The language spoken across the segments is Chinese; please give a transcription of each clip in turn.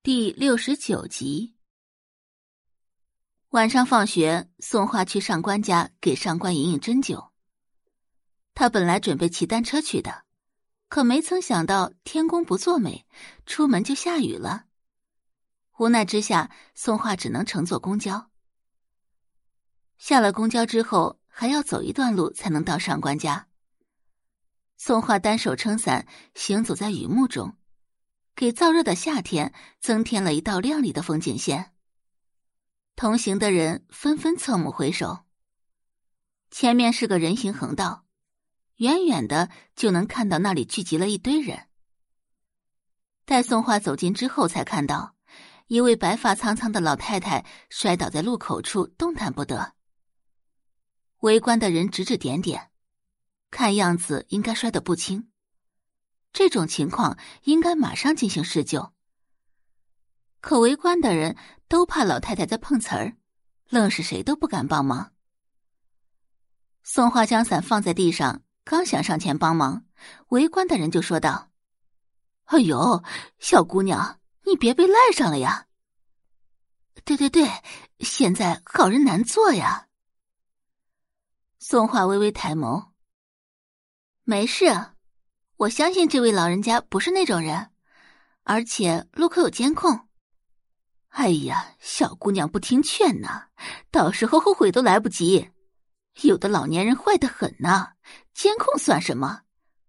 第六十九集。晚上放学，宋画去上官家给上官莹莹针灸。他本来准备骑单车去的，可没曾想到天公不作美，出门就下雨了。无奈之下，宋画只能乘坐公交。下了公交之后，还要走一段路才能到上官家。宋画单手撑伞，行走在雨幕中。给燥热的夏天增添了一道亮丽的风景线。同行的人纷纷侧目回首。前面是个人行横道，远远的就能看到那里聚集了一堆人。待宋画走近之后，才看到一位白发苍苍的老太太摔倒在路口处，动弹不得。围观的人指指点点，看样子应该摔得不轻。这种情况应该马上进行施救，可围观的人都怕老太太在碰瓷儿，愣是谁都不敢帮忙。宋画将伞放在地上，刚想上前帮忙，围观的人就说道：“哎呦，小姑娘，你别被赖上了呀！”“对对对，现在好人难做呀。”宋画微微抬眸：“没事。”我相信这位老人家不是那种人，而且路口有监控。哎呀，小姑娘不听劝呐，到时候后悔都来不及。有的老年人坏的很呐，监控算什么？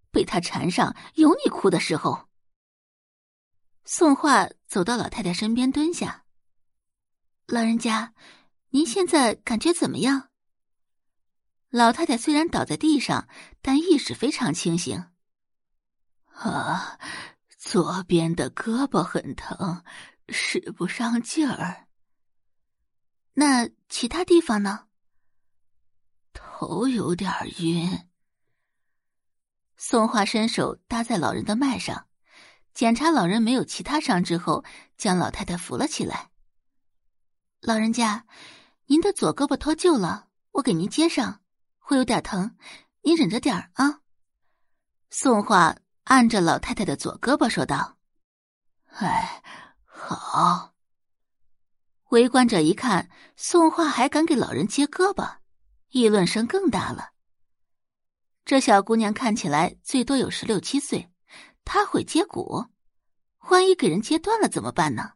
被他缠上，有你哭的时候。宋画走到老太太身边，蹲下。老人家，您现在感觉怎么样？老太太虽然倒在地上，但意识非常清醒。啊，左边的胳膊很疼，使不上劲儿。那其他地方呢？头有点晕。宋画伸手搭在老人的脉上，检查老人没有其他伤之后，将老太太扶了起来。老人家，您的左胳膊脱臼了，我给您接上，会有点疼，您忍着点儿啊。宋画。按着老太太的左胳膊说道：“哎，好。”围观者一看，宋画还敢给老人接胳膊，议论声更大了。这小姑娘看起来最多有十六七岁，她会接骨，万一给人接断了怎么办呢？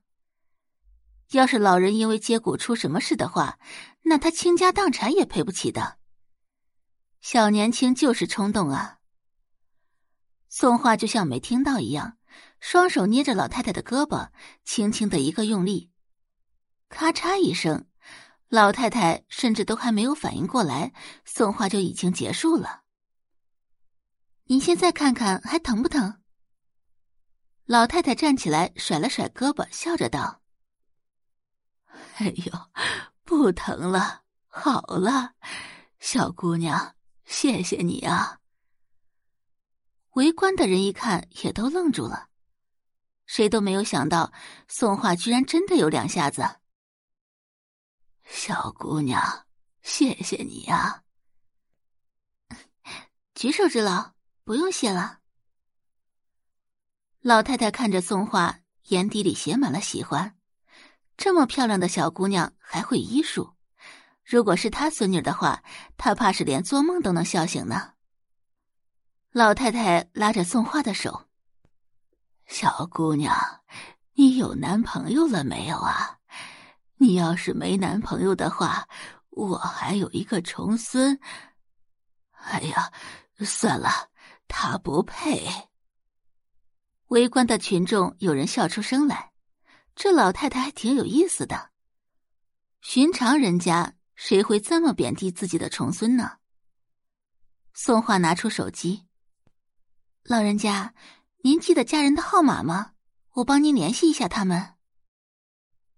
要是老人因为接骨出什么事的话，那她倾家荡产也赔不起的。小年轻就是冲动啊！宋画就像没听到一样，双手捏着老太太的胳膊，轻轻的一个用力，咔嚓一声，老太太甚至都还没有反应过来，宋画就已经结束了。您现在看看还疼不疼？老太太站起来，甩了甩胳膊，笑着道：“哎呦，不疼了，好了，小姑娘，谢谢你啊。”围观的人一看，也都愣住了，谁都没有想到宋画居然真的有两下子。小姑娘，谢谢你呀！举手之劳，不用谢了。老太太看着宋画，眼底里写满了喜欢。这么漂亮的小姑娘还会医术，如果是她孙女的话，她怕是连做梦都能笑醒呢。老太太拉着宋画的手：“小姑娘，你有男朋友了没有啊？你要是没男朋友的话，我还有一个重孙。哎呀，算了，他不配。”围观的群众有人笑出声来，这老太太还挺有意思的。寻常人家谁会这么贬低自己的重孙呢？宋画拿出手机。老人家，您记得家人的号码吗？我帮您联系一下他们。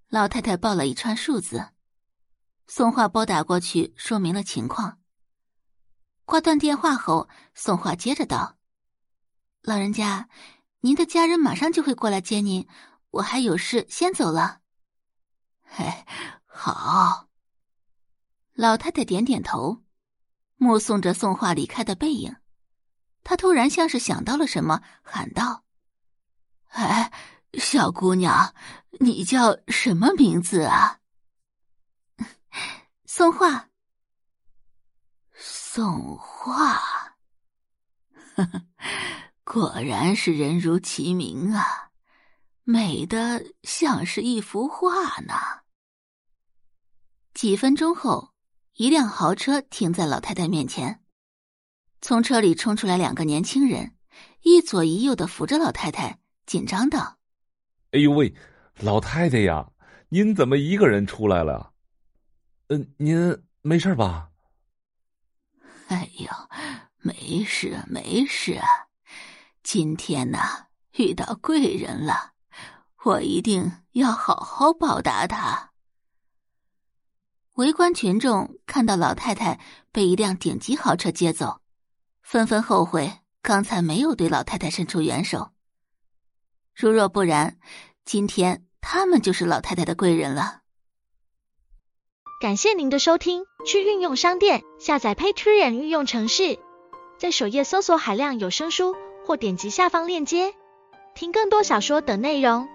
老太太报了一串数字，宋画拨打过去，说明了情况。挂断电话后，宋画接着道：“老人家，您的家人马上就会过来接您，我还有事，先走了。”“嘿，好。”老太太点点头，目送着宋画离开的背影。他突然像是想到了什么，喊道：“哎，小姑娘，你叫什么名字啊？宋画。宋画，果然是人如其名啊，美的像是一幅画呢。几分钟后，一辆豪车停在老太太面前，从车里冲出来两个年轻人，一左一右的扶着老太太，紧张道：“哎呦喂，老太太呀，您怎么一个人出来了？嗯，您没事吧？”哎呦，没事没事，今天呢遇到贵人了，我一定要好好报答他。围观群众看到老太太被一辆顶级豪车接走，纷纷后悔刚才没有对老太太伸出援手。如若不然，今天他们就是老太太的贵人了。感谢您的收听，去运用商店下载 Patreon 运用城市，在首页搜索海量有声书，或点击下方链接听更多小说等内容。